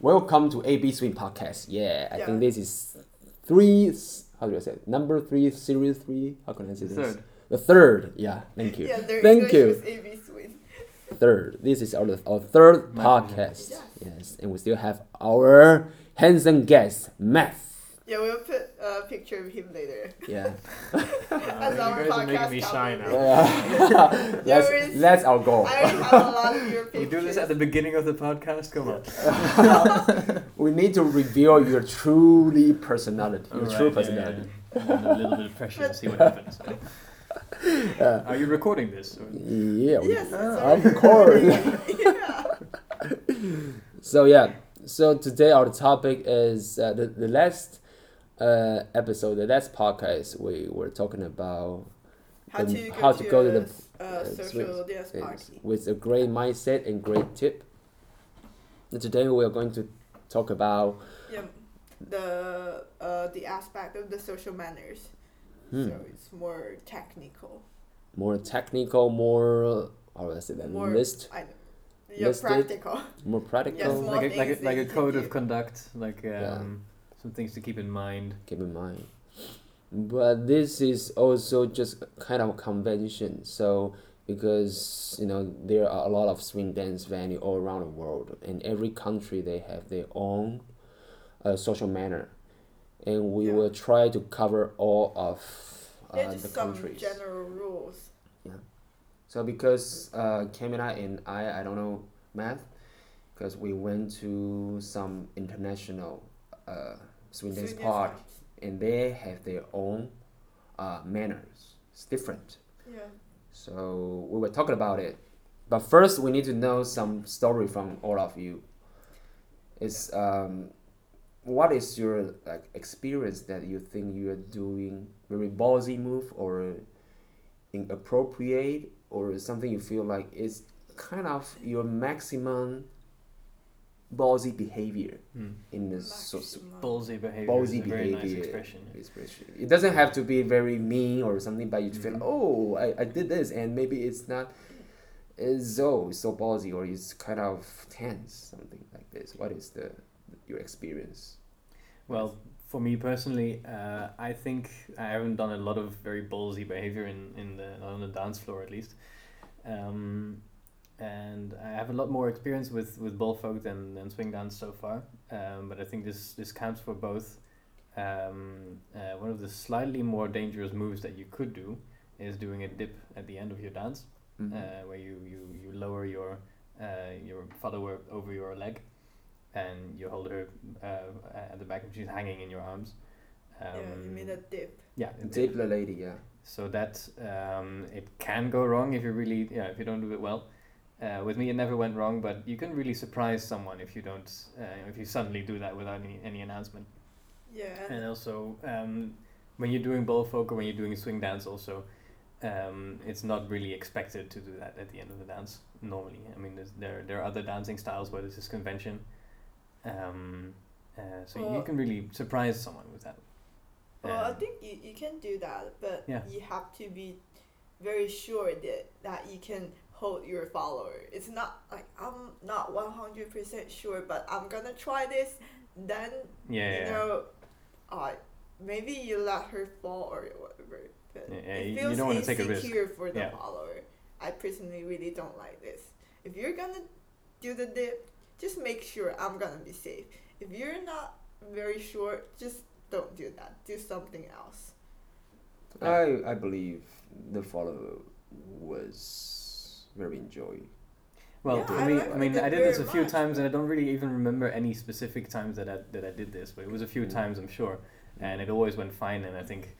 Welcome to AB Swing Podcast. Yeah, I Yeah. think this is three. How do I say it? Number three, series three. How can I say this? Third. The third. Yeah. Thank you. Yeah, their Thank English you. was AB Swing. Third. This is our our third Math podcast. Yes. Yes, and we still have our handsome guest, Math. Yeah, we'll put a picture of him later. Yeah. As you our guys are making podcast me shy cover. now. Yeah. that's, is- that's our goal. I already have a lot of your We pictures. do this at the beginning of the podcast. Come on. We need to reveal your truly personality. Your Alright, true yeah, personality. yeah, yeah. Under a little bit of pressure to see what happens. Uh, Are you recording this? or- yeah. we- Yes, it's of course. recording. yeah. So yeah, so today our topic is uh, the the last uh, episode, the last podcast we were talking about How the- to go how to, to go to the, uh, uh, social Swiss- dance is party. with a great mindset and great tip. And today we are going to talk about Yeah, the uh, the aspect of the social manners. hmm, So it's more technical, more technical, more how do I say that? More List, I, yeah, Listed. practical. more practical. Yes, more like a, like a, like a code of conduct, like um, Yeah. Some things to keep in mind. keep in mind. But this is also just kind of convention. So because you know there are a lot of swing dance venue all around the world, and every country they have their own uh, social manner, and we Yeah. will try to cover all of uh, Yeah, the some countries. general rules. Yeah. So because uh, Camila and I, I don't know math, because we went to some international uh, swing dance Swing dance party, parties. and they have their own uh, manners. It's different. Yeah. So we were talking about it, but first we need to know some story from all of you. It's um, what is your like experience that you think you are doing very ballsy move or inappropriate or something you feel like is kind of your maximum ballsy behavior Hmm. in the so, so Ballsy behavior Ballsy is a very nice expression. expression. It doesn't have to be very mean or something, but you feel, Mhm. oh, I, I did this, and maybe it's not it's so so ballsy or it's kind of tense, something like this. What is the your experience? Well, for me personally, uh, I think I haven't done a lot of very ballsy behavior in, in the on the dance floor at least, um, and I have a lot more experience with with balfolk than, than swing dance so far. Um, but I think this this counts for both. Um, uh, one of the slightly more dangerous moves that you could do is doing a dip at the end of your dance, Mhm. uh, where you, you, you lower your uh, your follower over your leg, and you hold her uh, at the back, and she's hanging in your arms. Um, yeah, you mean a dip. yeah, a dip. Dip the lady, yeah. So that um, it can go wrong if you really yeah if you don't do it well. Uh, with me, it never went wrong, but you can really surprise someone if you don't uh, if you suddenly do that without any, any announcement. Yeah. And also, um, when you're doing balfolk or when you're doing swing dance, also, um, it's not really expected to do that at the end of the dance normally. I mean, there's, there there are other dancing styles where this is convention. Um, uh, so you can really surprise someone with that. Well, I Um, think you, you can do that, but Yeah. you have to be very sure that, that you can hold your follower. It's not like I'm not 100% sure, but I'm gonna try this. Then, yeah, you yeah, yeah. know, uh, maybe you let her fall or whatever. But Yeah, yeah, it you- you feels don't wanna take a risk. insecure for the Yeah. follower. I personally really don't like this. If you're gonna do the dip, just make sure I'm gonna be safe. If you're not very sure, just don't do that. Do something else. I I believe the follower was very enjoy. Well, Yeah, for I me, like I mean, I did this a few much, times, and I don't really even remember any specific times that I that I did this, but it was a few Mm. times, I'm sure, and it always went fine. And I think,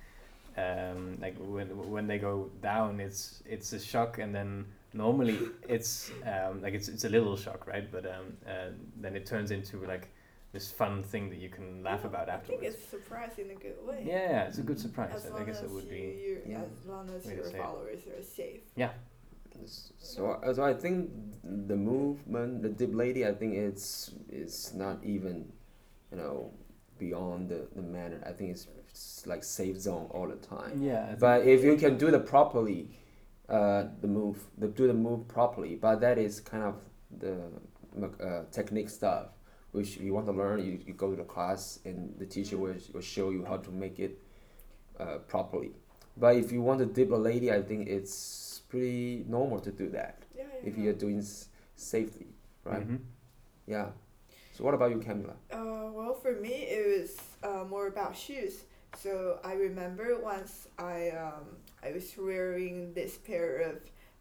um, like when when they go down, it's it's a shock, and then normally it's um, like it's it's a little shock, right? But um, uh, then it turns into like this fun thing that you can laugh Yeah, about afterwards. I afterwards. think it's surprise in a good way. yeah, yeah, it's a good surprise. As I long guess as it would you, be. you Yeah. as long as your say it. followers are safe. So, so I think the movement, the dip lady, I think it's it's not even, you know, beyond the, the manner. I think it's, it's like safe zone all the time. Yeah, But if you can do the properly, uh, the move, the do the move properly, but that is kind of the uh, technique stuff. which you want to learn, you, you go to the class and the teacher will, will show you how to make it uh, properly. But if you want to dip a lady, I think it's pretty normal to do that Yeah, yeah. if you're doing s- safely, right? Mhm. Yeah. So what about you, Camila? Uh, well, for me, it was uh, more about shoes. So I remember once I um, I was wearing this pair of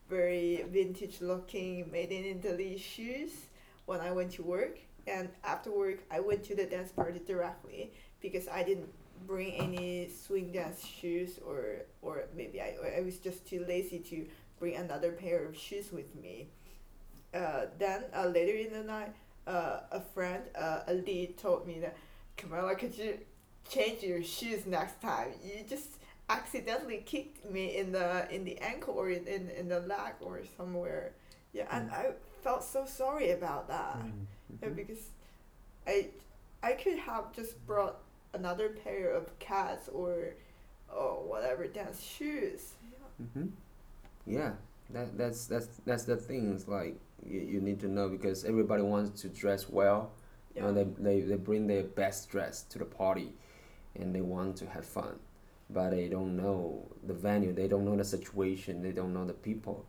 very vintage looking made in Italy shoes when I went to work, and after work I went to the dance party directly because I didn't bring any swing dance shoes or or maybe I I was just too lazy to bring another pair of shoes with me. Uh, then uh, later in the night uh, a friend, uh, a lead, told me that, Camilla, could you change your shoes next time? You just accidentally kicked me in the in the ankle or in, in, in the leg or somewhere. Yeah, and I felt so sorry about that. Mm. Yeah, because I I could have just brought another pair of cats or or whatever dance shoes. Yeah. Mm-hmm. Yeah, that that's that's that's the things like you, you need to know because everybody wants to dress well. Yeah. they, they they bring their best dress to the party, and they want to have fun, but they don't know the venue. They don't know the situation. They don't know the people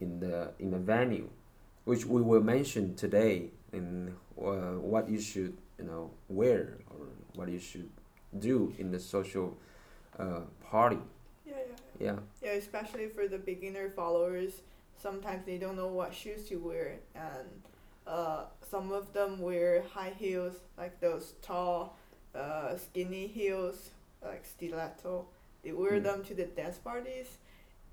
in the in the venue, which we will mention today in uh, what you should you know wear or what you should do in the social uh, party. Yeah, yeah. Especially for the beginner followers, sometimes they don't know what shoes to wear, and uh, some of them wear high heels, like those tall, uh, skinny heels, like stiletto. They wear Mm. them to the dance parties.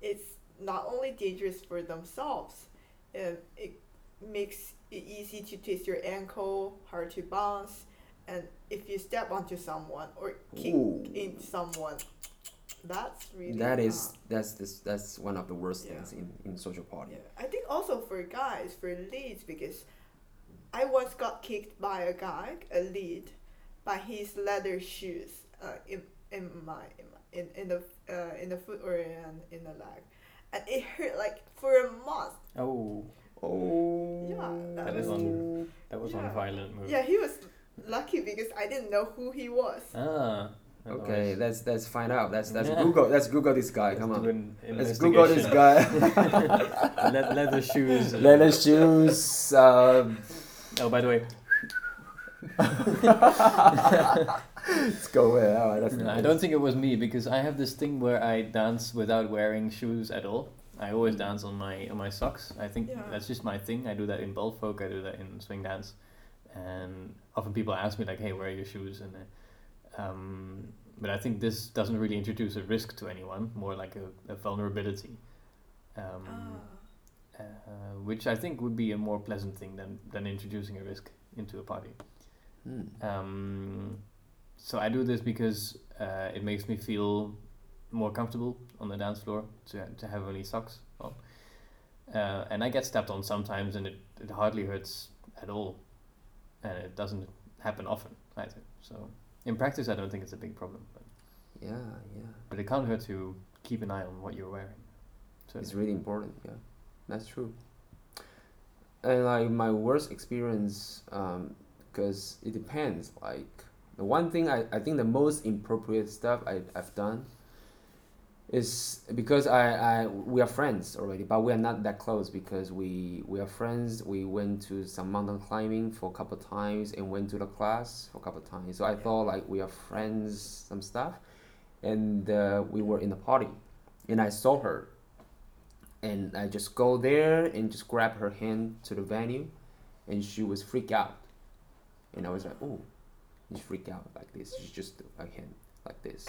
It's not only dangerous for themselves, and it makes it easy to twist your ankle, hard to bounce, and if you step onto someone or kick Ooh. into someone, that's really That is uh, that's this that's one of the worst Yeah. things in, in social party. Yeah, I think also for guys, for leads, because I once got kicked by a guy, a lead, by his leather shoes, uh, in in my in my, in, in the uh, in the foot or in in the leg, and it hurt like for a month. Oh, Oh. Yeah, that That is was on- that was Yeah. one violent move. Yeah, he was lucky because I didn't know who he was. Ah. Okay, otherwise- let's let's find out. Let's let's Yeah. Google. Let's Google this guy. let's Come on. Let's Google this investigation. guy. Le- leather shoes. uh, Leather shoes. Um, Oh, by the way, let's go with that. one. That's No, I don't think it was me because I have this thing where I dance without wearing shoes at all. I always dance on my on my socks. I think Yeah. that's just my thing. I do that in balfolk. I do that in swing dance, and often people ask me like, "Hey, where are your shoes?" And uh, um, but I think this doesn't really introduce a risk to anyone. More like a, a vulnerability, um, Ah. uh, which I think would be a more pleasant thing than than introducing a risk into a party. Hmm. Um, so I do this because uh, it makes me feel more comfortable on the dance floor to to have only socks on. Uh, and I get stepped on sometimes, and it, it hardly hurts at all, and it doesn't happen often either. So in practice, I don't think it's a big problem, but, Yeah, yeah. but it can't hurt to keep an eye on what you're wearing. So It's really important. Yeah, that's true. And like my worst experience, um, because it depends. Like the one thing I, I think the most inappropriate stuff I I've done. Is because I, I we are friends already, but we are not that close because we we are friends. We went to some mountain climbing for a couple of times and went to the class for a couple of times. So I thought like we are friends, some stuff, and uh, we were in the party, and I saw her and I just go there and just grab her hand to the venue, and she was freak out, and I was like, oh, she freak out like this. She just her hand like this,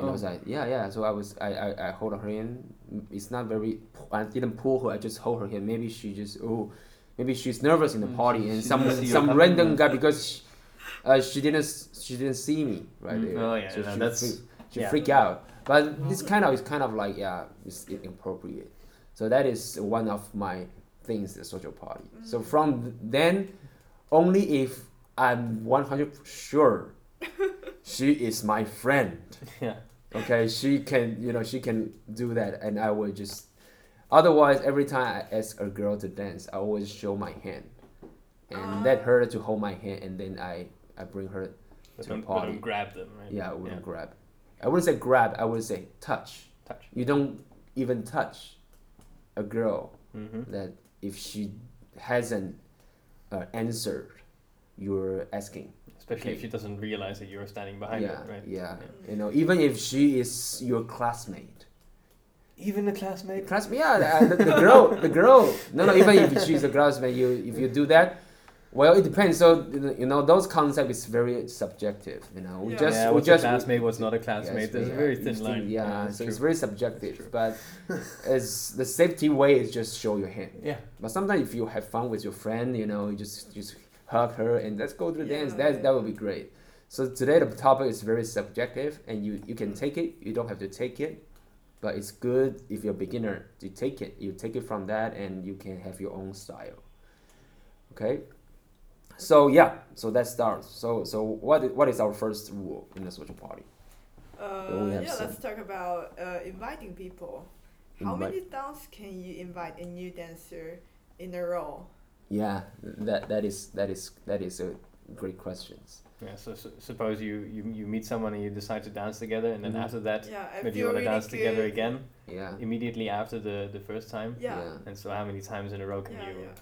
and I was Oh. like, yeah, yeah. So I was, I, I, I hold her hand. It's not very. I didn't pull her. I just hold her hand. Maybe she just oh, maybe she's nervous in the Mm, party, she- and she some didn't see you some random or- guy because. She, uh, she didn't. She didn't see me right Mm, there. oh, yeah, so no, she that's- freak- she yeah. freak out. But this kind of is kind of like yeah, it's inappropriate. So that is one of my things the social party. So from then, only if I'm one hundred sure she is my friend. yeah. Okay, she can you know she can do that, and I will just. Otherwise, every time I ask a girl to dance, I always show my hand. and let her to hold my hand, and then I I bring her. To the don't, but party. don't grab them, right? Yeah, I wouldn't grab. I wouldn't say grab. I would say touch. Touch. You don't even touch a girl Mm-hmm. that if she hasn't uh, answered your asking. Especially if she doesn't realize that you're standing behind yeah, her, right? yeah. You know, even if she is your classmate. Even a classmate. Classmate, yeah, uh, the, the girl, the girl. No, no. Even if she's a classmate, you if you do that, well, it depends. So you know, those concept is very subjective. You know, we Yeah. just yeah, we just a classmate, was not a Yes, classmate. There's yeah, a very thin thin- line. Yeah, that's so it's very subjective. true. But as the safety way is just show your hand. Yeah. But sometimes if you have fun with your friend, you know, you just just hug her and let's go to the dance. Yeah. That that would be great. So today the topic is very subjective, and you you can take it. You don't have to take it, but it's good if you're a beginner to take it. You take it from that, and you can have your own style. Okay. So yeah, so that starts. So so what is, what is our first rule in the social party? Uh, yeah, let's talk about uh, inviting people. How Invite- many times can you invite a new dancer in a row? Yeah, that that is that is that is a great questions. Yeah, so, so suppose you, you you meet someone and you decide to dance together, and then Mhm. after that, Yeah, maybe you want to really dance together again Yeah. immediately after the, the first time. Yeah. And so, how many times in a row can Yeah, you? yeah,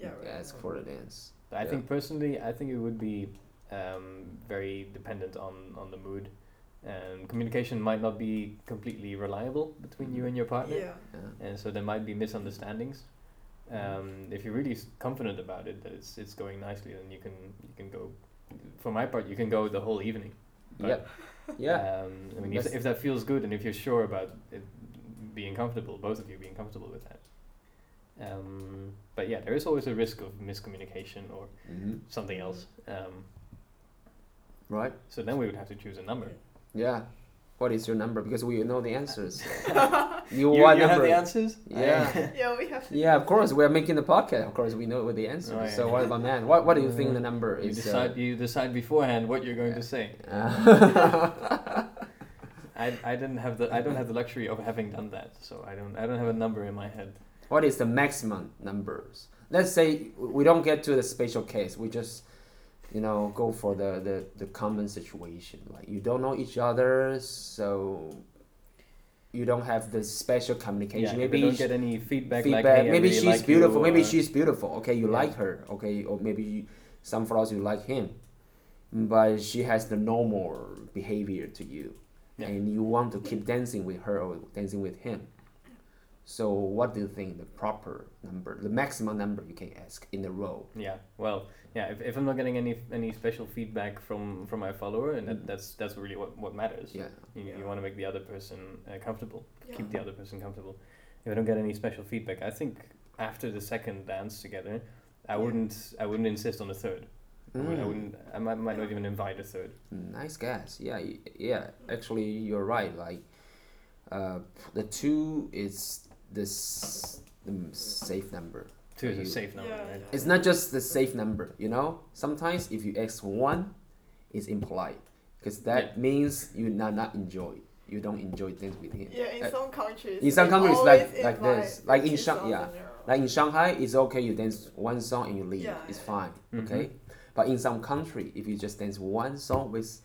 yeah. Right. Ask for the dance. I Yeah. think personally, I think it would be um, very dependent on, on the mood. And communication might not be completely reliable between you and your partner, Yeah. Yeah. and so there might be misunderstandings. Um, if you're really confident about it that it's it's going nicely, then you can you can go. For my part, you can go the whole evening. But, Yep. Yeah. Um, I mean, if, if that feels good and if you're sure about it being comfortable, both of you being comfortable with that. Um, but yeah, there is always a risk of miscommunication or hmm something else. Um, Right. so then we would have to choose a number. Yeah. What is your number? Because we know the answers. you You, what you have the answers? Yeah. Yeah, we have. yeah, of course. We are making the podcast. Of course, we know what the answer. Is. So what about man? What What do you think the number You is? decide. you decide beforehand what you're going yeah. to say. Uh, I, I didn't have the I don't have the luxury of having done that, so I don't I don't have a number in my head. what is the maximum numbers? Let's say we don't get to the special case. We just, you know, go for the, the, the common situation. Like you don't know each other, so you don't have the special communication. Yeah, maybe we don't get any feedback. feedback. Like, hey, maybe really she's like beautiful. You, maybe or- she's beautiful. Okay, you Yeah. like her. Okay, or maybe you, some flaws you like him, but she has the normal behavior to you, Yeah. and you want to keep dancing with her or dancing with him. So, what do you think the proper number, the maximum number you can ask in a row? Yeah. Well, yeah. If, if I'm not getting any any special feedback from from my follower, and that, Mhm. that's that's really what what matters. Yeah. You, Yeah. you want to make the other person uh, comfortable, Yeah. keep the other person comfortable. If I don't get any special feedback, I think after the second dance together, I wouldn't I wouldn't insist on a third. I, I Mm. wouldn't. I might, might not even invite a third. Nice guess. Yeah, yeah. Actually, you're right. Like, uh, the two is this the safe number. Two is you- a safe number, Yeah, right? yeah. It's not just the safe number. You know, sometimes if you ask one, it's impolite because that Yeah. means you not not enjoy. You don't enjoy things with him. Yeah, in Uh, some countries. in some countries, like- like this. Like in two Shang- yeah. in a row. Like in Shanghai, it's okay. You dance one song and you leave. Yeah, it's yeah. fine. Okay. But in some country, if you just dance one song with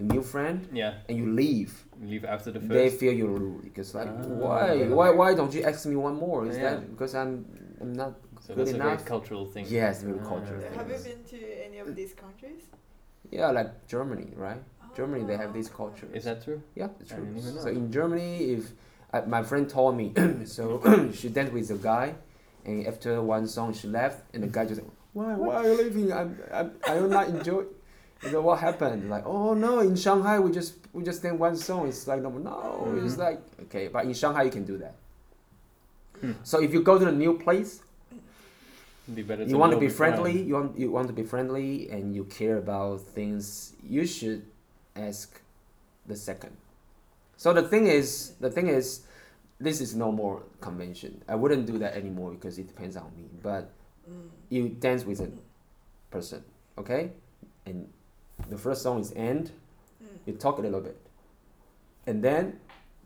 a new friend Yeah. and you leave, Leave after the first. they feel you're rude because like Ah. why why why don't you ask me one more? Is Yeah. that because I'm I'm not so good that's a very cultural thing. Yes, very Ah. cultural Have you been to any of these countries? yeah like Germany right? Germany they have Oh. this culture. Is that true? yeah, it's true. didn't even know. So in Germany, if uh, my friend told me, so she danced with a guy, and after one song she left, and the guy just why why are you leaving? I'm I'm I do not enjoy. You know what happened? Like oh no, in Shanghai we just we just dance one song. It's like no no. It's Mhm. like okay, but in Shanghai you can do that. Hmm. So if you go to a new place, Be better you want to be beforehand. friendly. You want you want to be friendly, and you care about things. You should ask the second. So the thing is, the thing is, this is no more convention. I wouldn't do that anymore because it depends on me. But Mm. you dance with a person, okay, and the first song is end. Mm. You talk a little bit, and then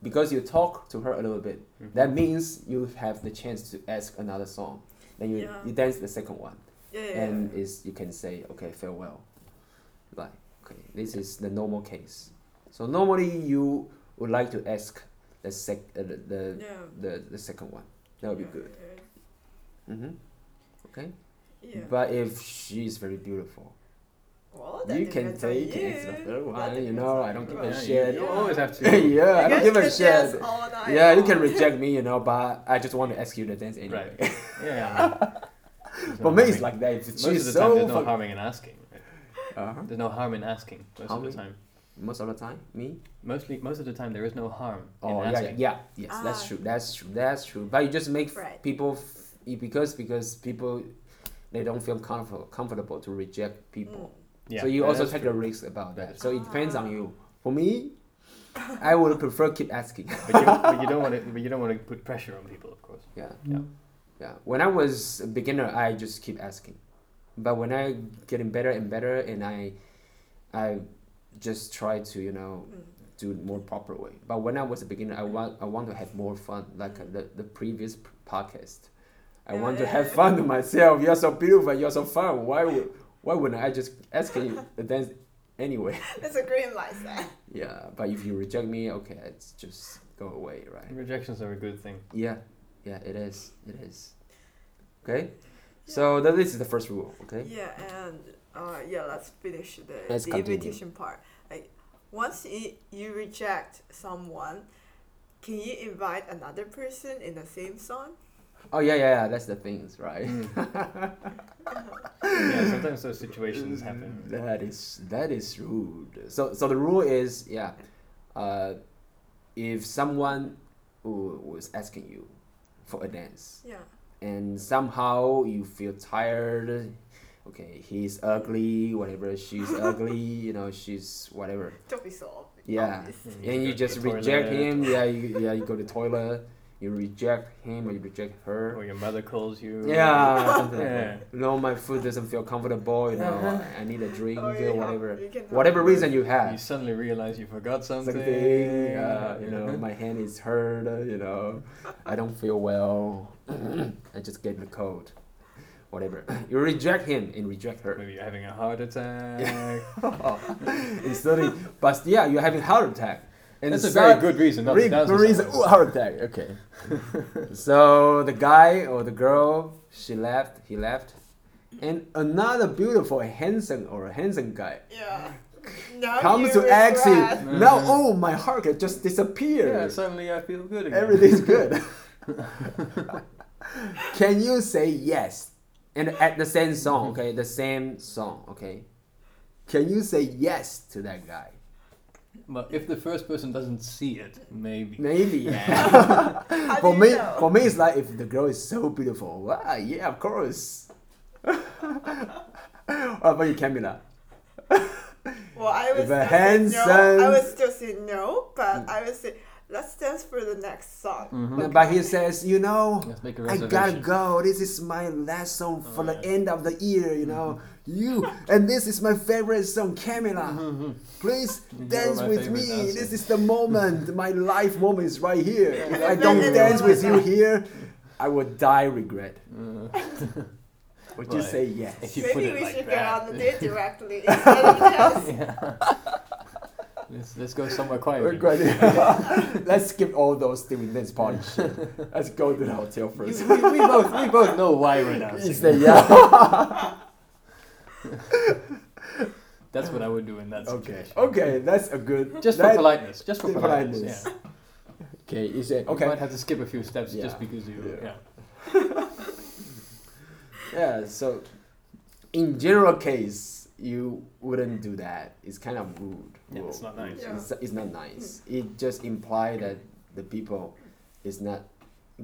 because you talk to her a little bit, Mhm. that means you have the chance to ask another song. Then you Yeah. you dance the second one. Yeah, yeah. and is you can say okay farewell like okay this is the normal case so normally you would like to ask the sec uh, the, the, yeah. the the second one that would be good mm-hmm. okay Yeah. but if she is very beautiful well, you can take you. it as the one you know I don't give a Yeah, shit You, you always have to. yeah I don't give a shit dance all night yeah you can reject me you know but I just want to ask you to dance anyway Right. Yeah. There's for me it's like that if most she's of the time so there's no fuck- harming in asking. right? uh-huh. There's no harm in asking most of the time. most of the time me Mostly, most of the time there is no harm Oh in yeah, yeah, asking. yeah, yes, that's Ah. true. That's true. That's true. But you just make Right. people f- y- because because people they don't feel comfortable comfortable to reject people. Yeah, so you that also take true. a risk about That that. is So it depends on you. For me, I would prefer keep asking. But you, but you don't want to. But you don't want to put pressure on people, of course. yeah, Yeah. yeah. When I was a beginner, I just keep asking. But when I getting better and better, and I, I, just try to you know Mm. do it more proper way. But when I was a beginner, I want I want to have more fun, like uh, the the previous podcast. I Yeah, want to have fun to myself. You're so beautiful. You're so fun. Why would why wouldn't I just ask you to dance anyway? It's a green light sign. Yeah. But if you reject me, okay, it's just go away, right? Rejections are a good thing. Yeah. Yeah. It is. It is. Okay. So th- this is the first rule. Okay. Yeah, and uh, yeah, let's finish the, Let's the continue. invitation part. Like, once you, you reject someone, can you invite another person in the same song? Oh yeah, yeah, yeah. That's the things, right? yeah, sometimes those situations happen. That is that is rude. So so the rule is yeah, uh, if someone who was asking you for a dance Yeah. and somehow you feel tired, okay, he's ugly, whatever, she's ugly, you know, she's whatever. Don't be so obvious. Yeah. obvious. Mm, And you just reject toilet, him. Yeah, you, yeah, you go to toilet. You reject him or you reject her. Or your mother calls you. Yeah, Yeah. No, my food doesn't feel comfortable. You know, I need a drink Or or whatever. you can have Whatever both. reason you have. You suddenly realize you forgot something. Something, uh, you know, my hand is hurt. You know, I don't feel well. I just get the cold. Whatever. You reject him and reject her. Maybe you're having a heart attack. Instead, of- but yeah, you're having heart attack. And That's a very good reason not Very to dance good reason. someone. Ooh, heart attack. Okay. so the guy or the girl, she left. He left, and another beautiful, handsome or handsome guy Yeah. Now comes to ask you. Now, mm-hmm. oh, my heart just disappeared. Yeah, suddenly I feel good again. Everything's good. Can you say yes? And at the same song, mm-hmm. okay, the same song, okay. Can you say yes to that guy? But if the first person doesn't see it, maybe. Maybe. Yeah. For me, you know? for me, it's like if the girl is so beautiful. Wow, yeah, of course. what about you, Camila? Well, I was If a still say no. I handsome- would still say no, but I would say let's dance for the next song. Mhm. But he says, you know, Let's make a I reservation. gotta go. This is my last song for Oh, the yeah. End of the year. You know, you and this is my favorite song, Camila. Please dance with me. dancer. This is the moment. my life moment is right here. If I don't dance with you here, I would die regret. Uh, Would you Right. say yes? If you put Maybe it we like should that. get on the date directly instead of this. yeah. let's, let's go somewhere We're quiet. good. Let's skip all those doing this party shit. Let's go to the hotel we, first. we, we both we both know why we're You dancing. say yeah. That's what I would do in that okay. situation. Okay, okay, that's a good. Just for that- politeness. Just for for politeness. politeness. Yeah. Okay, you say You okay. might have to skip a few steps Yeah. just because you. Yeah. Yeah. Yeah. So, in general case, you wouldn't do that. It's kind of rude. Yeah, it's not nice. Yeah. It's, it's not nice. It just implies that the people is not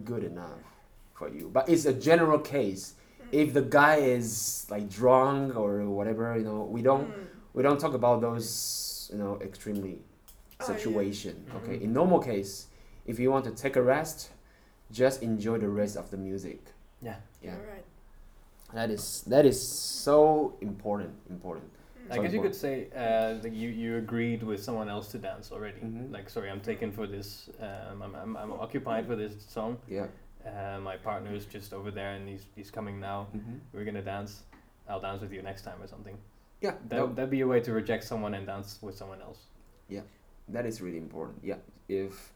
good enough for you. But it's a general case. If the guy is like drunk or whatever, you know, we don't Mm. we don't talk about those you know extremely Oh, yeah. situation. Okay, Mhm. in normal case, if you want to take a rest, just enjoy the rest of the music. Yeah. Yeah, Alright. that is that is so important. Important. I So guess you could say uh, that you, you agreed with someone else to dance already. Mhm. Like, sorry, I'm taken for this. Um, I'm, I'm, I'm occupied for this song. Yeah. Uh, my partner is just over there and he's, he's coming now. Mm-hmm. We're gonna dance. I'll dance with you next time or something. Yeah, That no, that'd be a way to reject someone and dance with someone else. Yeah, that is really important. Yeah, if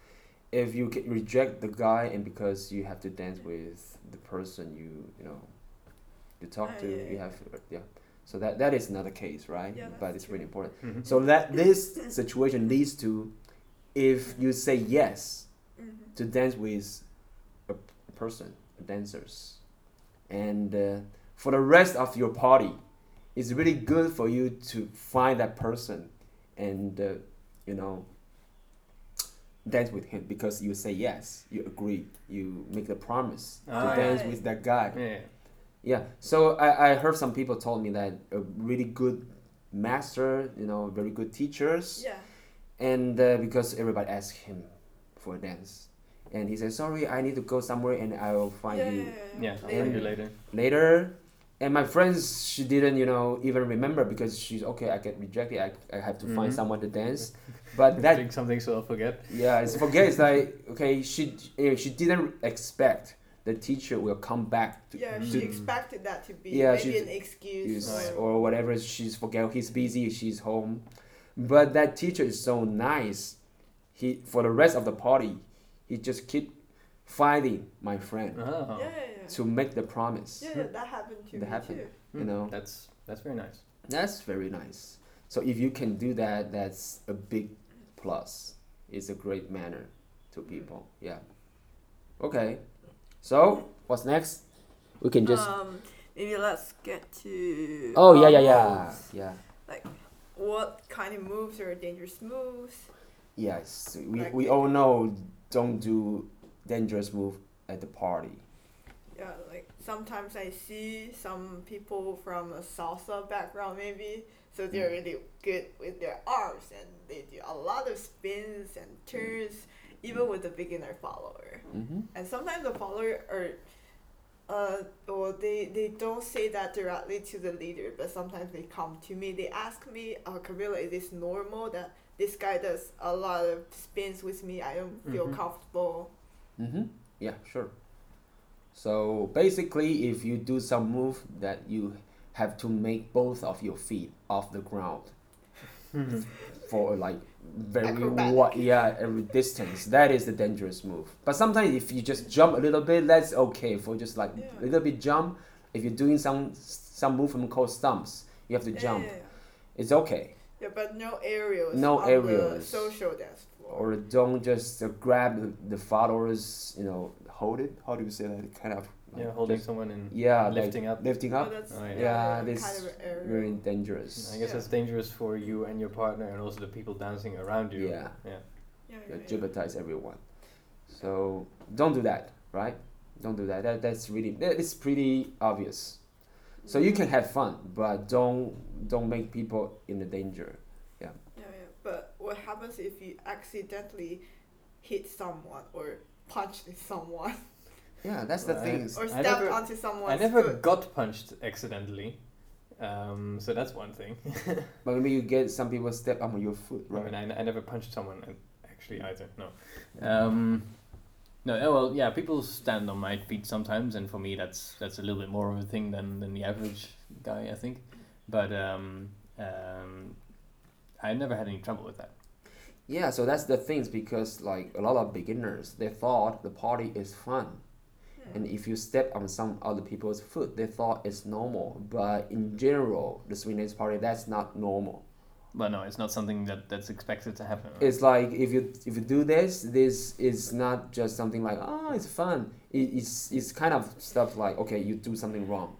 if you can reject the guy and because you have to dance with the person you you know you talk Ah, to, yeah, you yeah. have yeah. So that that is not another case, right? Yeah, but it's true. really important. Mhm. So that this situation leads to if you say yes Mm-hmm. to dance with a p- person, dancers, and uh, for the rest of your party, it's really good for you to find that person and uh, you know dance with him because you say yes, you agree, you make the promise Ah, to yeah. dance with that guy. Yeah, yeah. Yeah. So I, I heard some people told me that a really good master, you know, very good teachers, Yeah. and uh, because everybody asked him for a dance, and he said, "Sorry, I need to go somewhere, and I will find yeah, you yeah, Yeah, I'll find you later. later." And my friends, she didn't, you know, even remember because she's okay. I get rejected. I, I have to find Mhm. someone to dance, but that Drink something so I'll forget. yeah, it's forget. It's like okay, she eh, she didn't expect the teacher will come back to Yeah, she expected that to be Yeah, maybe she's- an excuse is or, or whatever she's forget he's busy she's home but that teacher is so nice he for the rest of the party he just keep fighting my friend Oh. yeah, yeah, yeah. to make the promise yeah, yeah, that happened to That me happened. too. you know That's that's very nice. that's very nice so if you can do that that's a big plus it's a great manner to people yeah okay so what's next we can just um, maybe let's get to. oh yeah yeah um, yeah Like, What kind of moves are dangerous moves? Yes, we, Like we all know don't do dangerous move at the party. Yeah, like sometimes I see some people from a salsa background maybe, so they're Mm. really good with their arms and they do a lot of spins and turns, even with the beginner follower. Mm-hmm. And sometimes the follower are, uh, or they they don't say that directly to the leader, but sometimes they come to me. They ask me, "Oh, Camilla, is this normal that this guy does a lot of spins with me? I don't feel Mhm. comfortable." Mm-hmm. Yeah, sure. So basically, if you do some move that you have to make both of your feet off the ground for like very Acrobatic. what yeah every distance that is the dangerous move but sometimes if you just jump a little bit that's okay for just like Yeah. a little bit jump if you're doing some some movement called stumps you have to Yeah, jump yeah, yeah. it's okay Yeah, but no aerials. No on aerials. The social dance floor. or don't just uh, grab the, the followers, you know, hold it. How do you say that? Kind of. like Yeah, holding just- someone and yeah, lifting like up. Lifting Oh, up. that's Oh, yeah. Yeah, kind this of. Very dangerous. I guess Yeah. that's dangerous for you and your partner and also the people dancing around you. Yeah. Yeah. Yeah, You yeah, yeah. jeopardize everyone. So don't do that, right? Don't do that. That that's really it's pretty obvious. So you can have fun, but don't don't make people in the danger. Yeah, yeah. yeah. But what happens if you accidentally hit someone or punch someone Yeah, that's the Well, thing. is- or I step never- onto someone's I never foot? got punched accidentally. Um, so that's one thing. But maybe you get some people step on your foot, I right? mean, I, I never punched someone actually either. No. Um, no. oh, Well, yeah. People stand on my feet sometimes, and for me, that's that's a little bit more of a thing than, than the average guy, I think. But um, um, I never had any trouble with that. Yeah, so that's the things because like a lot of beginners, they thought the party is fun. And if you step on some other people's foot, they thought it's normal. But in general, the dance party, that's not normal. But no, it's not something that, that's expected to happen. right? It's like if you if you do this, this is not just something like oh it's fun. It, it's it's kind of stuff like okay you do something wrong,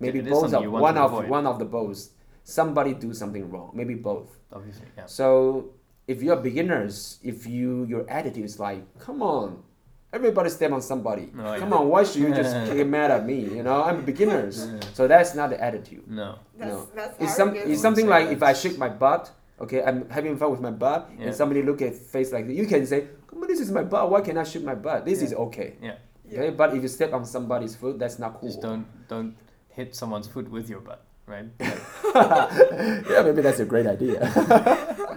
maybe it both of one of avoid. one of the both. Somebody do something wrong, maybe both. obviously, yeah. So if you're beginners, if you your attitude is like, come on, everybody step on somebody. Oh, come on, why should you just get mad at me? You know, I'm beginners. Yeah. So that's not the attitude. No. That's, no. that's It's some it's something like that. if I shake my butt, okay, I'm having fun with my butt, Yeah. and somebody look at face like you can say, come on, this is my butt. Why can't I shake my butt? This Yeah. is okay. Yeah. Yeah. Okay, but if you step on somebody's foot, that's not cool. Just don't don't hit someone's foot with your butt, right? yeah, maybe that's a great idea.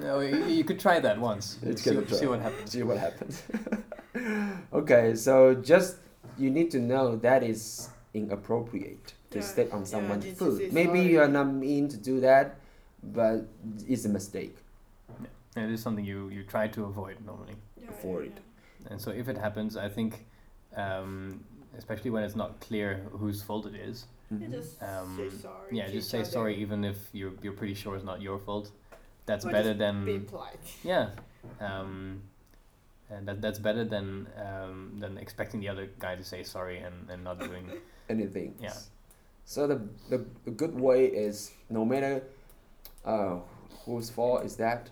no, you, you could try that once. Let's see, give it a try. see what happens. See what happens. okay, so just you need to know that is inappropriate to Yeah, step on someone's need to foot. Maybe you are not mean to do that, but it's a mistake. And it is something you, you try to avoid normally. Yeah, Avoid. yeah, And so if it happens, I think, um, especially when it's not clear whose fault it is, yeah. Just Um, say sorry. yeah, just say other. sorry even if you're, you're pretty sure it's not your fault. That's Or better than Be polite. yeah, um, and that that's better than um, than expecting the other guy to say sorry and, and not doing. Anything. Yeah. So the, the the good way is no matter uh, whose fault is that,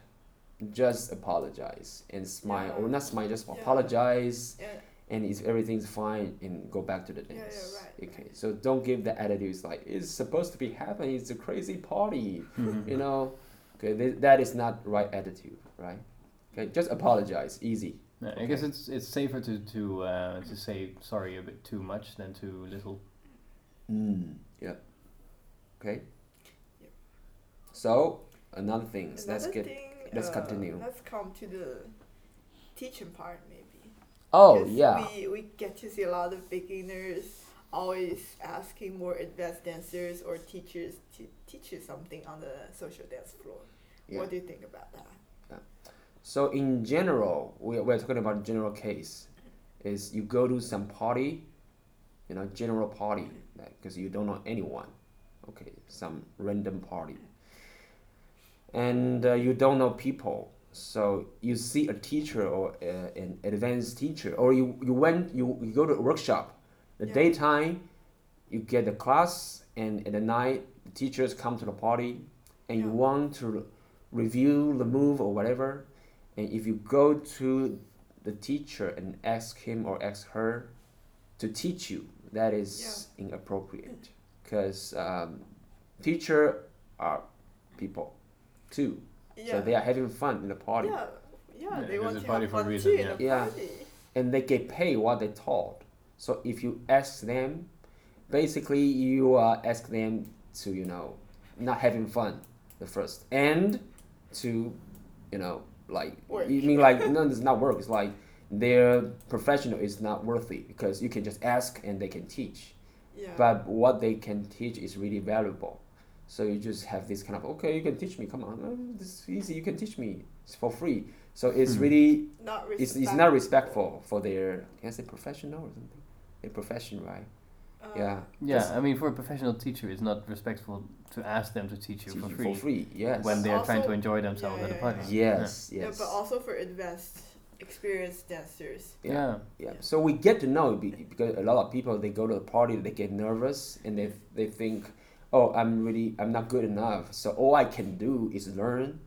just apologize and smile or not smile, just Yeah. apologize Yeah, and if everything's fine and go back to the Yeah, yeah, dance. right, Okay, so don't give the attitudes like it's supposed to be happening. It's a crazy party, you know. Okay, th- that is not right attitude, right? Okay, just apologize, easy. Yeah, I guess it's it's safer to to uh, to say sorry a bit too much than too little. Mm, yeah. Okay. Yep. So another thing. let's Another get. thing, let's uh, continue. Let's come to the teaching part maybe. Oh yeah. We, we get to see a lot of beginners always asking more advanced dancers or teachers to teach you something on the social dance floor. Yeah. What do you think about that? So in general, we we're talking about general case, is you go to some party, you know, general party, because you don't know anyone, okay, some random party, and uh, you don't know people. So you see a teacher or uh, an advanced teacher, or you, you went you, you go to a workshop. The Yeah. daytime, you get the class, and at the night, the teachers come to the party, and you want to review the move or whatever. And if you go to the teacher and ask him or ask her to teach you, that is inappropriate. Because um, teacher are people too. Yeah. So they are having fun in the party. Yeah, yeah, Yeah, they it want to party have for a fun reason, too yeah. in a Yeah. And they get paid what they taught. So if you ask them, basically you uh, ask them to, you know, not having fun the first. And to, you know, like, Work. you mean like, no, it's not work. It's like their professional is not worthy because you can just ask and they can teach. Yeah. But what they can teach is really valuable. So you just have this kind of okay, you can teach me. Come on, uh, this is easy. You can teach me. It's for free. So it's Hmm. really not it's, it's not respectful for their can I say professional or something? Their profession, right? Yeah. Um, yeah, I mean, for a professional teacher, it's not respectful to ask them to teach you teach for you free, for free. Yes. when they are trying to Also- enjoy themselves yeah, at a yeah, party. yes, Yeah, yes. but also for advanced, experienced dancers. Yeah. yeah. yeah. yeah. So we get to know be- because a lot of people they go to the party, they get nervous and they they think, oh, I'm really I'm not good enough. So all I can do is learn,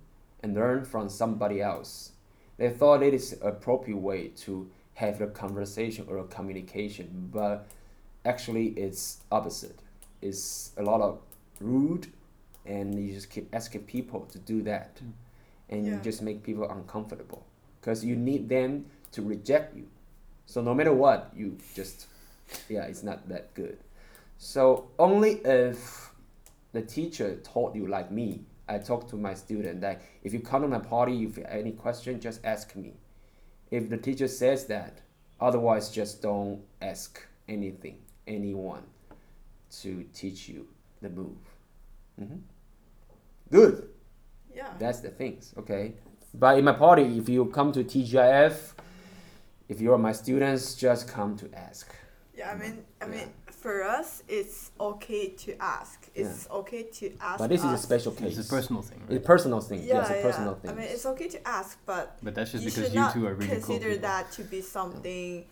and learn from somebody else. They thought it is appropriate way to have a conversation or a communication, but actually it's opposite. It's a lot of rude, and you just keep asking people to do that, Mm. and you just make people uncomfortable because you need them to reject you. So no matter what, you just yeah, it's not that good. So only if the teacher taught you like me, I talk to my student that if you come to my party, if you have any question, just ask me. If the teacher says that, otherwise just don't ask anything, anyone, to teach you the move. hmm Good. Yeah. That's the things, okay? But in my party, if you come to TGIF, if you're my students, just come to ask. Yeah, I mean, I Yeah. mean, for us, it's okay to ask. It's okay to ask. But this is a special case. It's a personal thing, right? It's a personal thing. Yeah, yes, a yeah. personal thing. I mean, it's okay to ask, but But that's just you because you two are really cool consider people. that to be something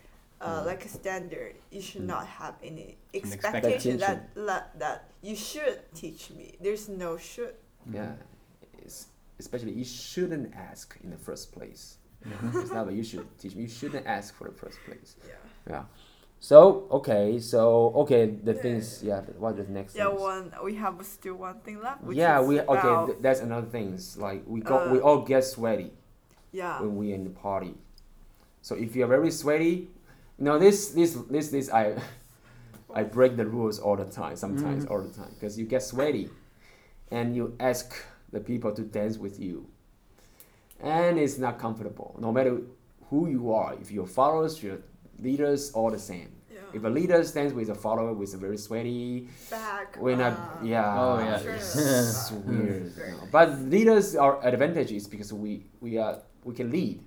uh, Mm. like a standard. You should Mm. not have any expectation. expectation that, la- that you should teach me. There's no should. yeah, it's, especially you shouldn't ask in the first place. It's not that you should teach me. You shouldn't ask for the first place. Yeah. Yeah. So okay, so okay, the Yeah. things. Yeah. What the next? Yeah, things? one we have still one thing left. Which yeah, is we okay. about- Th- that's another thing. It's like we go, we Uh, all get sweaty yeah. when we in the party. So if you're very sweaty, you know this this this this I I break the rules all the time. Sometimes Mhm. all the time because you get sweaty, and you ask the people to dance with you, and it's not comfortable. No matter who you are, if you're followers, your leaders, all the same. Yeah. If a leader stands with a follower with a very sweaty, Back. we're not. uh, yeah. Oh, yeah. Sure. It's weird. Very you know. But leaders, our advantage is because we we are we can lead,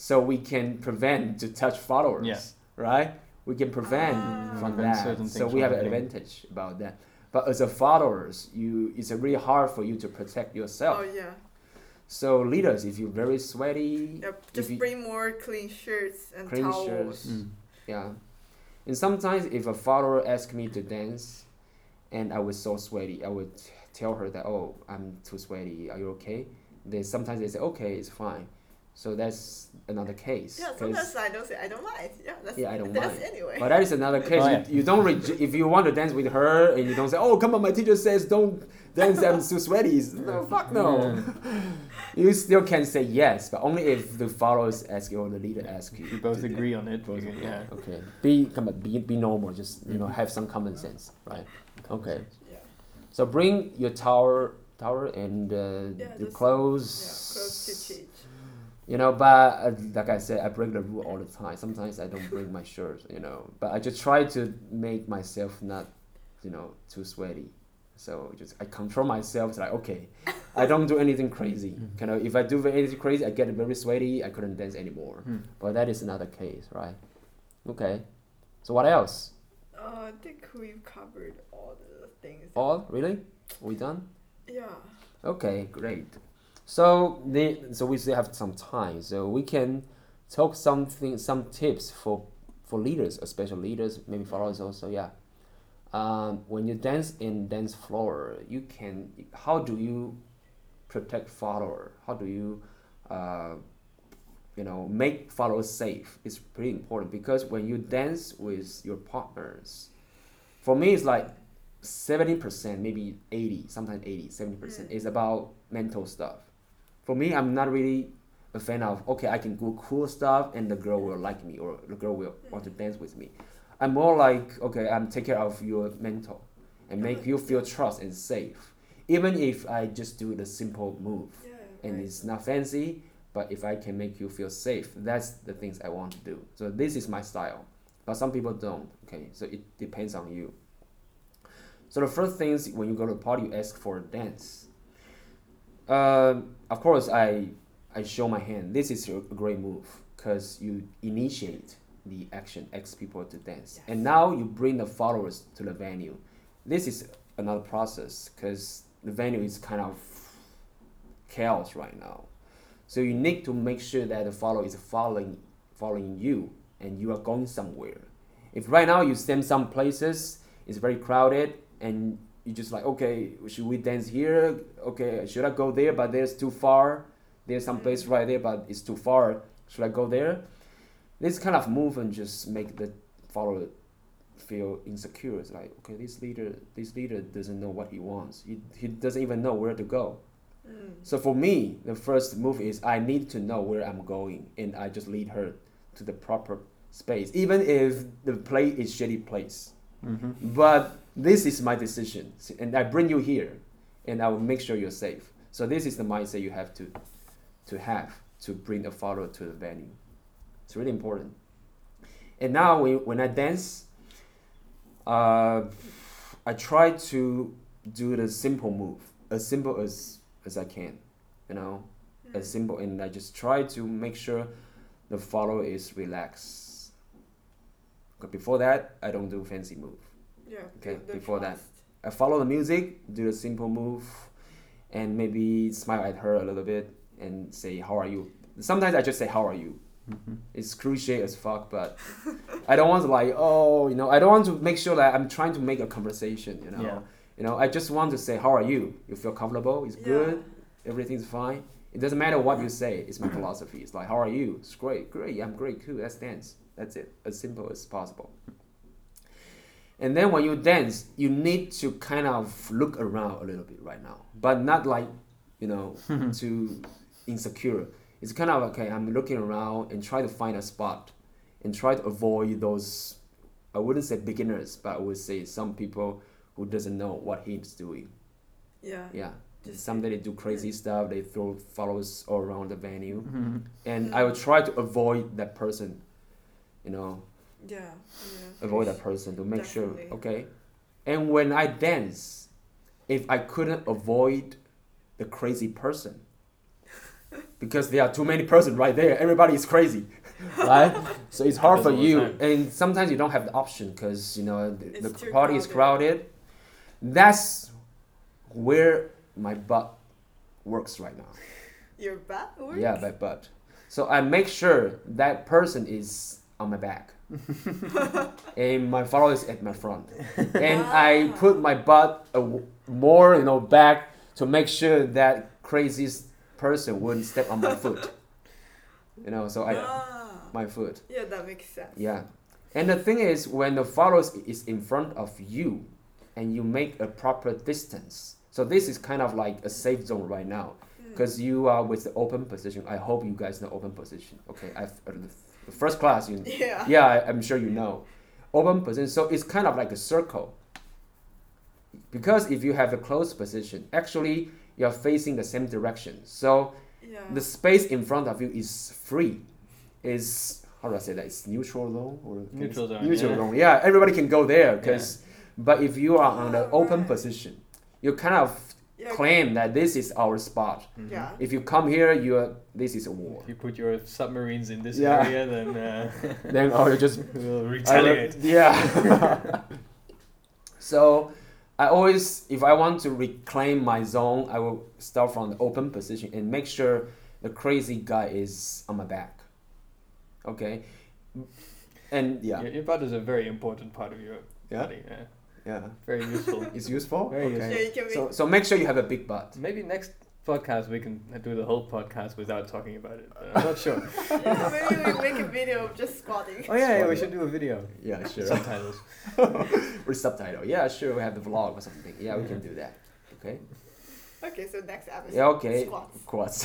so we can prevent to touch followers. Yeah. Right. We can prevent Ah. from Prevent that. So we have an advantage about that. But as a followers, you it's really hard for you to protect yourself. Oh yeah. So leaders, if you're very sweaty, Yep. Just you- bring more clean shirts and Clean towels. shirts. Mm. yeah. And sometimes if a follower asks me to dance, and I was so sweaty, I would tell her that oh I'm too sweaty. Are you okay? Then sometimes they say okay it's fine. So that's another case. Yeah. 'cause- Sometimes I don't say I don't mind. Yeah. That's Yeah, I don't that's mind. anyway. But that is another case. Oh, You- yeah. you, don't reje- if you want to dance with her and you don't say, "Oh, come on, my teacher says don't dance. I'm too sweaty." No, fuck no. you still can say yes, but only if the followers ask you or the leader asks you. We both to do- agree on it. Both you- agree. yeah. Okay. Be come on, be be normal. Just you know have some common sense, right? Okay. yeah. So bring your tower, tower and uh, Yeah, your just- clothes. Yeah. Clothes to change. You know, but uh, like I said, I break the rule all the time. Sometimes I don't bring my shirt, you know, but I just try to make myself not, you know, too sweaty. So just I control myself. It's like okay, I don't do anything crazy. Mhm. Kind of if I do anything crazy, I get very sweaty. I couldn't dance anymore. Hmm. But that is another case, right? Okay. So what else? Uh, I think we've covered all the things. All really? We done? Yeah. Okay, great. So the so we still have some time, so we can talk something some tips for for leaders, especially leaders, maybe followers also. Yeah. Um, when you dance in dance floor, you can. How do you protect follower? How do you, uh, you know, make followers safe? It's pretty important because when you dance with your partners, for me, it's like seventy percent, maybe eighty, sometimes 80, 70 percent Mm. is about mental stuff. For me, I'm not really a fan of okay, I can do cool stuff and the girl will like me or the girl will want to dance with me. I'm more like okay, I'm take care of your mental and make you feel trust and safe. Even if I just do the simple move Yeah. and right. it's not fancy, but if I can make you feel safe, that's the things I want to do. So this is my style, but some people don't. Okay, so it depends on you. So the first things when you go to a party, you ask for a dance. Um, of course, I I show my hand. This is a great move because you initiate the action, ask people to dance, Yes. and now you bring the followers to the venue. This is another process because the venue is kind of chaos right now. So you need to make sure that the follower is following following you and you are going somewhere. If right now you stand some places, it's very crowded and you just like, okay, should we dance here? Okay, should I go there? But there's too far. There's some place right there, but it's too far. Should I go there? This kind of movement just make the follower feel insecure. It's like, okay, this leader, this leader doesn't know what he wants. He, he doesn't even know where to go. Mm. So for me, the first move is I need to know where I'm going, and I just lead her to the proper space, even if the place is shitty place. Mm-hmm. But this is my decision, and I bring you here, and I will make sure you're safe. So this is the mindset you have to, to have to bring a follower to the venue. It's really important. And now when, when I dance, uh, I try to do the simple move, as simple as as I can, you know, Mm. as simple, and I just try to make sure the follower is relaxed. But before that, I don't do fancy move. Yeah. Okay, the- the before that. I follow the music, do a simple move, and maybe smile at her a little bit and say, "How are you?" Sometimes I just say, "How are you?" Mm-hmm. It's cliche as fuck, but I don't want to like, oh, you know, I don't want to make sure that I'm trying to make a conversation, you know. Yeah. You know, I just want to say, "How are you?" You feel comfortable? It's good. Everything's fine. It doesn't matter what you say. It's my philosophy. It's like, "How are you?" It's great, great. I'm great. Cool. Let's dance. That's it. As simple as possible. And then when you dance, you need to kind of look around a little bit right now, but not like, you know, too insecure. It's kind of okay. I'm looking around and try to find a spot, and try to avoid those. I wouldn't say beginners, but I would say some people who doesn't know what he's doing. Yeah. Yeah, Just- some they do crazy stuff. They throw followers all around the venue, Mm-hmm. and I would try to avoid that person. You know, Yeah. Yeah. avoid that person to make Definitely. sure okay and when i dance if i couldn't avoid the crazy person because there are too many person right there everybody is crazy right so it's hard for Happens all the you time. and sometimes you don't have the option because you know the, the too party is crowded. crowded that's where my butt works right now Your butt works. yeah my butt so i make sure that person is on my back and my follower is at my front and I put my butt more, you know, back to make sure that craziest person wouldn't step on my foot. You know, so I Ah. my foot. Yeah, that makes sense. Yeah, and the thing is, when the followers is in front of you, and you make a proper distance. So this is kind of like a safe zone right now, because you are with the open position. I hope you guys know open position. Okay, I've first class you Yeah. yeah, I, I'm sure you know. Open position, so it's kind of like a circle. Because if you have a closed position, actually you are facing the same direction. So Yeah. the space in front of you is free. Is how do I say that? It's neutral zone or Neutral zone, Neutral yeah. zone. Yeah, everybody can go there. Cause, but if you are on the Ah, open position, you kind of yeah. claim that this is our spot. Mhm. Yeah. If you come here, you are this is a war. If you put your submarines in this Yeah. area, then uh, then oh, you just we'll I retaliate. will- yeah. so I always, if I want to reclaim my zone, I will start from the open position and make sure the crazy guy is on my back. Okay. And yeah, Your, your butt is a very important part of your Yeah? body. Yeah. Yeah, Very useful. it's useful. Very okay. Yeah, you can make. So so make sure you have a big butt. Maybe next podcast we can do the whole podcast without talking about it. But I'm not sure. yeah, maybe we make a video of just squatting. Oh yeah, yeah, we should do a video. Yeah, sure. Subtitles. With subtitle. Yeah, sure. We have the vlog or something. Yeah, we can do that. Okay. Okay, so next episode. Yeah, okay. Squats. Quads.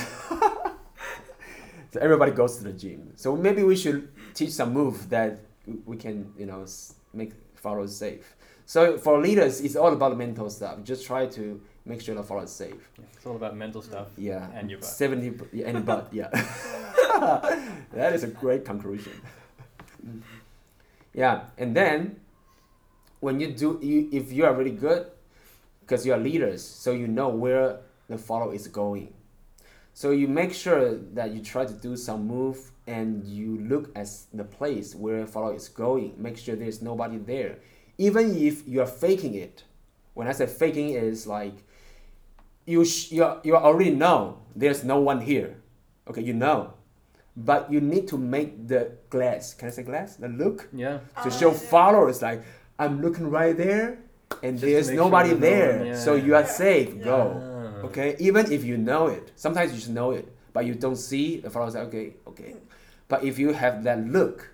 so everybody goes to the gym. So maybe we should teach some move that we can, you know, make followers safe. So for leaders, it's all about mental stuff. Just try to make sure the followers safe. It's all about mental stuff. Yeah. And your butt. Seventy yeah, and butt. Yeah. that is a great conclusion. yeah, and then when you do, you if you are really good, because you are leaders, so you know where the follow is going. So you make sure that you try to do some move and you look at the place where follow is going. Make sure there's nobody there, even if you are faking it. When I say faking, is like you sh- you are- you already know there's no one here. Okay, you know, but you need to make the glass. Can I say glass? The look Yeah. to show oh, followers like I'm looking right there, and Just there's make sure nobody no there, yeah. so you are safe. Yeah. Go. Okay, even if you know it, sometimes you just know it, but you don't see the followers. Say, okay, okay, but if you have that look,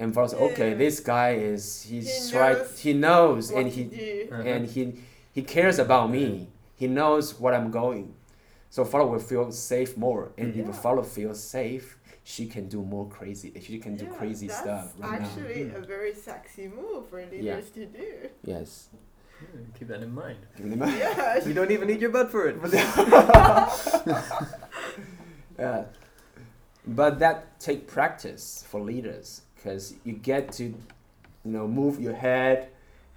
and followers, say, okay, this guy is he's He right. He knows, and he. Uh-huh. and he he cares about me. He knows what I'm going. So follow will feel safe more, and if a Yeah. follower feels safe, she can do more crazy. She can do Yeah, crazy that's stuff. Right actually now. a very sexy move for leaders to do. Yes. Yeah, keep that in mind. Yeah. You don't even need your butt for it. Yeah. But that take practice for leaders because you get to, you know, move your head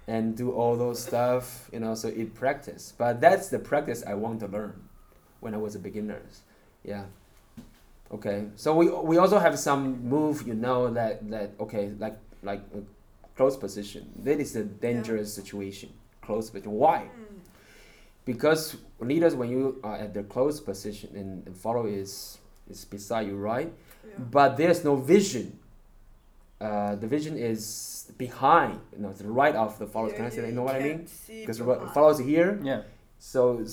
and do all those stuff, you know, so it practice. But that's the practice I want to learn when I was a beginner. Yeah. Okay. So we we also have some move, you know, that that okay, like like a close position. That is a dangerous situation. Close position. Why? Mm. because leaders when you are at the close position and the follower is is beside you right Yeah. but there's no vision uh, the vision is behind you know to the right of the followers can i say that you know what i mean because the Because followers here Yeah. so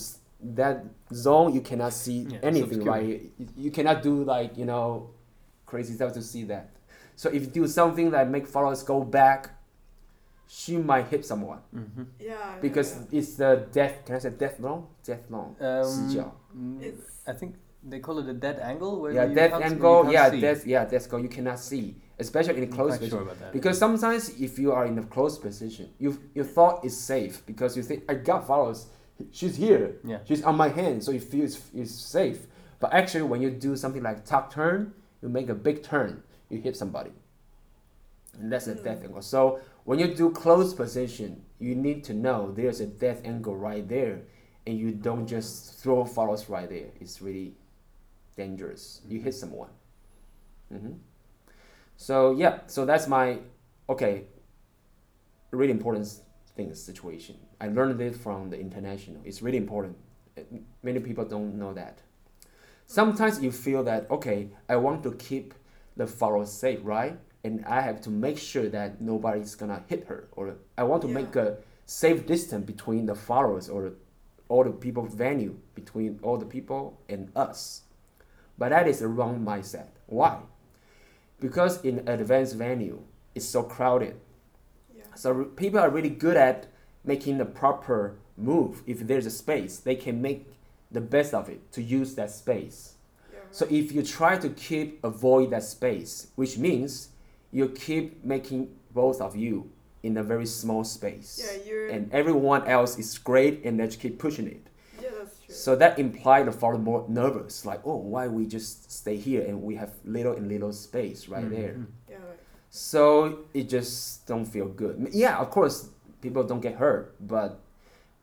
that zone you cannot see Yeah, anything right you, you cannot do like you know crazy stuff to see that so if you do something that make followers go back she might hit someone Mm-hmm. Yeah. because yeah. it's the death can i say death long death long 死角 Um, I think they call it a dead angle. Where yeah you death can't- where you angle can't yeah see. death yeah death go you cannot see especially in a I'm close position sure about that. because sometimes if you are in a close position you you thought it's safe because you think i got followers she's here yeah. she's on my hand so you feel it's, it's safe but actually when you do something like tuck turn you make a big turn you hit somebody And that's a Mm. death angle. So when you do close position, you need to know there's a death angle right there, and you don't just throw follows right there. It's really dangerous. You hit someone. hmm So yeah, so that's my okay. Really important thing situation. I learned it from the international. It's really important. Many people don't know that. Sometimes you feel that okay, I want to keep the follower safe, right? And I have to make sure that nobody's gonna hit her, or I want to Yeah. make a safe distance between the followers or all the people venue between all the people and us. But that is a wrong mindset. Why? Because in advanced venue, it's so crowded. Yeah. So people are really good at making the proper move. If there's a space, they can make the best of it to use that space. Yeah, So if you try to keep avoid that space, which means you keep making both of you in a very small space, yeah, you're. and everyone else is great, and they just keep pushing it. Yeah, that's true. So that implied the follower more nervous, like, oh, why we just stay here and we have little and little space right Mhm. there. yeah, right. So it just don't feel good. Yeah, of course, people don't get hurt, but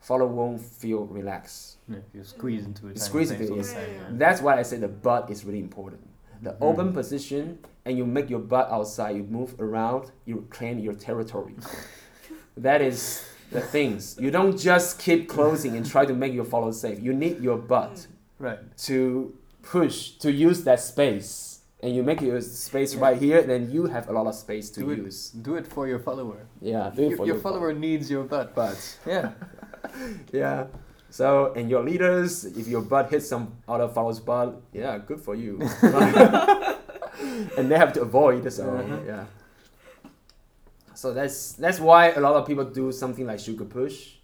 follower won't feel relaxed. Yeah, you squeeze into a tiny Squeeze space into it, yes. Yeah, yeah. That's why I say the butt is really important. The Mhm. open position and you make your butt outside, you move around, you claim your territory. that is the things. You don't just keep closing and try to make your follower safe. You need your butt Mm. Right. to push, to use that space. And you make your space right here, then you have a lot of space to Do it. use. Do it for your follower. Yeah, do it Your, for your your follower needs your butt. But Yeah. Yeah. So, and your leaders, if your butt hits some other followers' butt, yeah, good for you. and they have to avoid. So, Uh-huh. yeah. So that's that's why a lot of people do something like sugar push.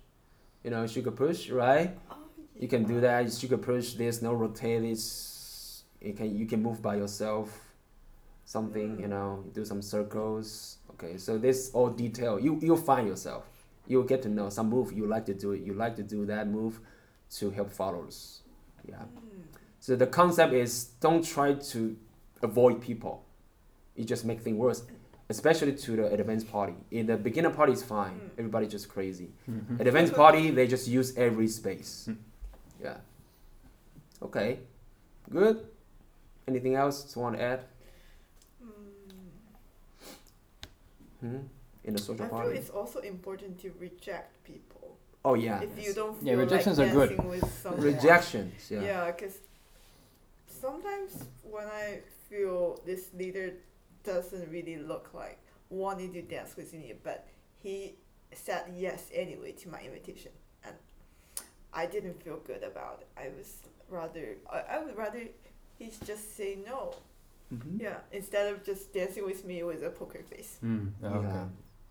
You know, sugar push, right? Oh, You can do that. Sugar push. There's no rotate. It's you can you can move by yourself. Something you know. Do some circles. Okay. So this all detail. You you'll find yourself. You'll get to know some move you like to do it. You like to do that move to help followers. Yeah. Mm. So the concept is don't try to avoid people. It just make things worse, especially to the advanced party. In the beginner party is fine. Mm. Everybody just crazy. Mhm. At advanced party, they just use every space. Mm. Yeah. Okay. Good. Anything else you want to add? Mm. Hmm? In the social I feel it's also important to reject people. Oh yeah. if you don't Yeah, feel rejections like are good. with someone. Rejections. Yeah. Yeah, because sometimes when I feel this leader doesn't really look like wanting to dance with me, but he said yes anyway to my invitation, and I didn't feel good about it. I was rather, I, I would rather he's just say no. Mhm. Yeah, instead of just dancing with me with a poker face. Mm. Okay. Yeah.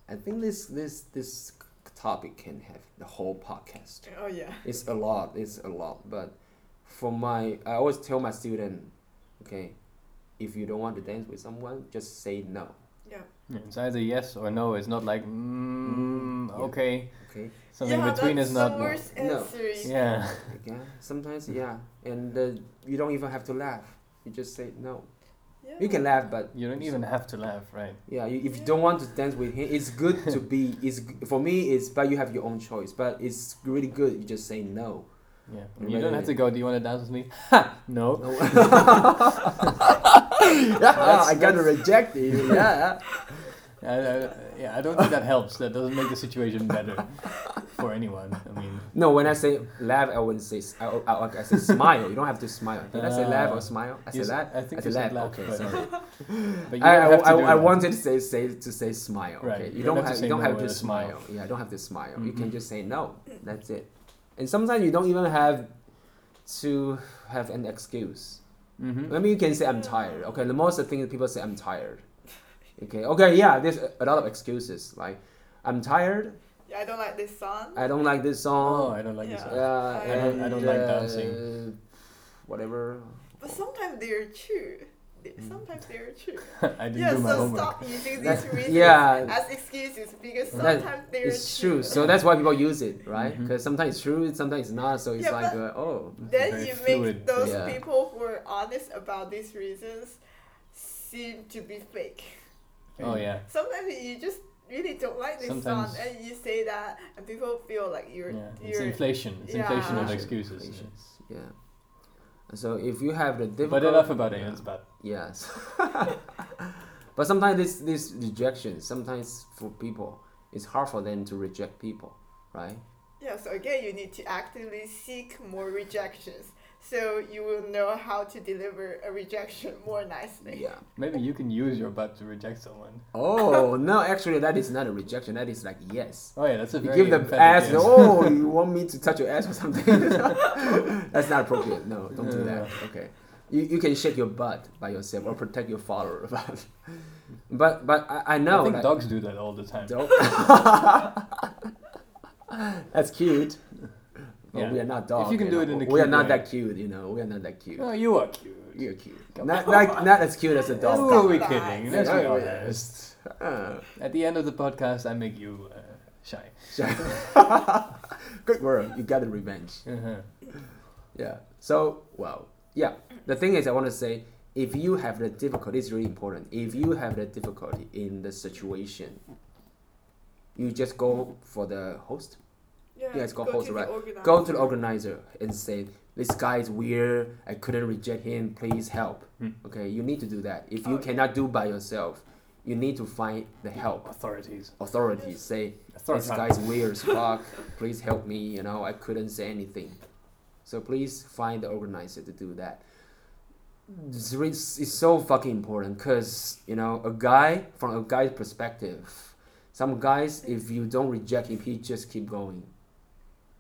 I think this this this topic can have the whole podcast. Oh yeah. It's a lot. It's a lot. But for my, I always tell my student, okay, if you don't want to dance with someone, just say no. Yeah. Yeah, it's either yes or no. It's not like mm, Mm, yeah. okay. Okay. Something yeah, between that's is not. the worst No. answer. Yeah. Yeah. Sometimes yeah, and uh, you don't even have to laugh. You just say no. Yeah. You can laugh, but You don't even have to laugh, right? yeah, you, if you don't want to dance with him, it's good to be. It's for me. It's but you have your own choice. But it's really good. You just say no. Yeah. Right, You don't have to go. Do you want to dance with me? Ha! No. No. yeah, I got rejected. Yeah. I, I, yeah, I don't think that helps. That doesn't make the situation better for anyone. I mean, No, when I say laugh, I wouldn't say. I. I say smile. You don't have to smile. Did I say laugh or smile? I you said s- laugh. I think I said said laugh. laugh. Okay, but, sorry. but you I, don't I, have to I, do I that. wanted to say say to say smile. Right, Okay, you you don't don't have to have you don't no have to smile. smile. Yeah, I don't have to smile. You Mhm. can just say no. That's it. And sometimes you don't even have to have an excuse. Mhm. Maybe you can say I'm tired. Okay, the most of the thing that people say I'm tired. Okay, okay, yeah. There's a, a lot of excuses like I'm tired. Yeah, I don't like this song. I don't like this song. Oh, song. I don't like this. Song. Yeah, I don't- I don't like uh, dancing. Whatever. But sometimes they're true. They- Mm. Sometimes they're true. I didn't yeah, do my so homework. stop using these reasons yeah. as excuses because That- sometimes they're It's true. So that's why people use it, right? Because sometimes it's true, sometimes it's not. So it's Yeah, like, uh, oh, Then Very you fluid. make those Yeah. people who are honest about these reasons seem to be fake. Oh yeah. Sometimes you just really don't like this Sometimes- song, and you say that, and people feel like you're Yeah. You're. inflation. It's Yeah. inflation of excuses. Yeah. So if you have the difficult, But enough about yeah. aliens, but Yes. but sometimes this this rejection, sometimes for people, it's hard for them to reject people, right? Yeah, so again, you need to actively seek more rejections, so you will know how to deliver a rejection more nicely. Yeah. maybe you can use your butt to reject someone. Oh no, actually that is not a rejection. That is like yes. Oh yeah, that's a You very give the emphatic ass. yes. Oh, you want me to touch your ass or something? That's not appropriate. No, don't do that. Okay. You, you can shake your butt by yourself or protect your follower. but but I, I know. I think like- dogs do that all the time. Dog. That's cute. Yeah. we are not dogs. you can do it in a We are not way. that cute, you know. We are not that cute. Oh, you are cute. You're cute. Come Not, not, not as cute as a dog. Who are we kidding? Let's be honest. Uh, At the end of the podcast, I make you uh, shy. good work. You got the revenge. Uh-huh. Yeah. So, well, yeah. The thing is, I want to say, if you have the difficulty, it's really important. If you have the difficulty in the situation, you just go for the host, Yeah, Yeah, it's called go host, to the right. organizer. go to the organizer and say, "This guy is weird. I couldn't reject him. Please help." Hmm. Okay, you need to do that. If you Oh, yeah. cannot do by yourself, you need to find the help. Authorities. Authorities say, "This Authorities. guy's weird as fuck. Please help me." You know, I couldn't say anything. So please find the organizer to do that. It's, really, it's so fucking important because you know a guy from a guy's perspective, some guys if you don't reject him, he just keep going.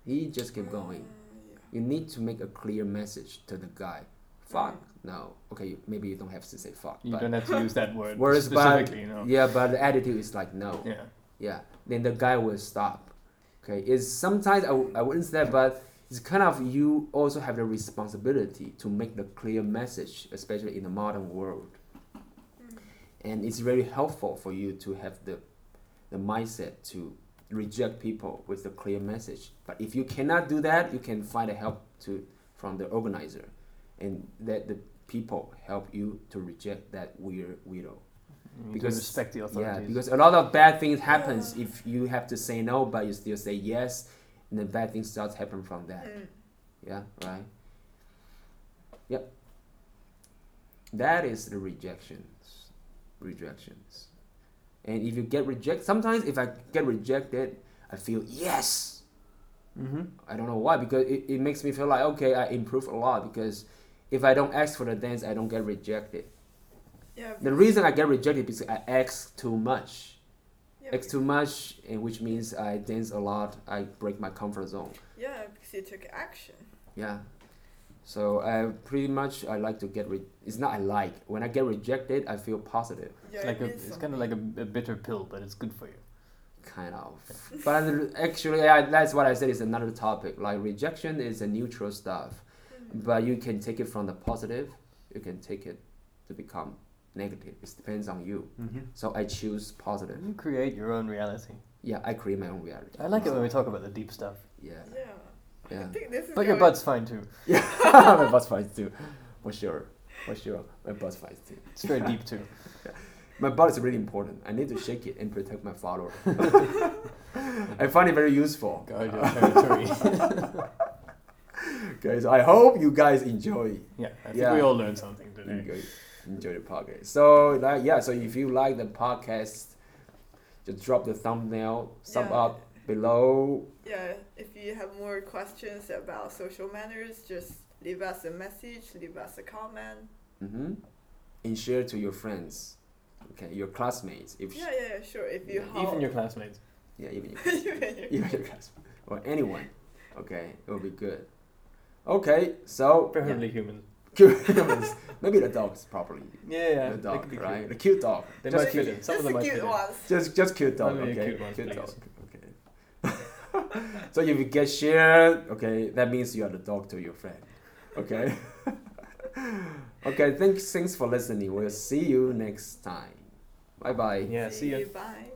He just keep going. Uh, You need to make a clear message to the guy. Fuck no. Okay, maybe you don't have to say fuck. You but don't have to use that word Whereas by- specifically, you know. yeah, but the attitude is like no. Yeah. Yeah, then the guy will stop. Okay, it's sometimes I, I wouldn't say, that, but it's kind of you also have the responsibility to make the clear message, especially in the modern world. Mm. And it's very helpful for you to have the, the mindset to reject people with a clear message. But if you cannot do that, you can find a help to from the organizer, and let the people help you to reject that weird widow. You Because- respect the authorities. Yeah, because a lot of bad things happens if you have to say no, but you still say yes, and then bad things start happen from that. Mm. Yeah, right. Yep. That is the rejections, rejections, and if you get rejected, sometimes if I get rejected, I feel yes. mm-hmm. I don't know why because it, it makes me feel like okay, I improve a lot because if I don't ask for the dance, I don't get rejected. Yeah. The reason I get rejected is because I ask too much. yeah, X too much, and which means I dance a lot. I break my comfort zone. Yeah, because you took action. Yeah. So I pretty much I like to get. Re- it's not I like. When I get rejected, I feel positive, Yeah, It's like it a, means it's kind of like a, a bitter pill, but it's good for you. kind of. but actually, I, that's what I said. Is another topic. Like rejection is a neutral stuff, something. Mm. but you can take it from the positive. You can take it to become negative. It depends on you. Mm-hmm. So I choose positive. You create your own reality. Yeah, I create my own reality. I like it when we talk about the deep stuff. Yeah. Yeah. I Yeah. think this is But your butt's fine too. Yeah, my butt's fine too. For sure. For sure. My butt's fine too. It's very deep too. Yeah. My butt is really important. I need to shake it and protect my follower. I find it very useful. Guard your territory. Guys, I hope you guys enjoy yeah, I think Yeah. we all learned something today. enjoy, enjoy the podcast. So like, yeah, so if you like the podcast, just drop the thumbnail, sub Yeah. up below. Yeah, if you have more questions about social manners, just leave us a message, leave us a comment. hmm And share to your friends. Okay, your classmates. If Yeah, yeah, yeah, sure. If you Yeah, Even your classmates. yeah, even your Even your- even your classmates or anyone. Okay, it will be good. Okay, so Preferably humans. humans. Maybe the dogs properly. Yeah, yeah. the dog, right? cute. The cute dog. They just might cute. fit. Some Just of them the might cute fit ones. Just just cute dog. Only okay. cute ones, please. dog. Okay. so if you get shared, okay, that means you are the dog to your friend. Okay. okay. Thanks. Thanks for listening. We'll see you next time. Bye bye. Yeah, see ya. Bye.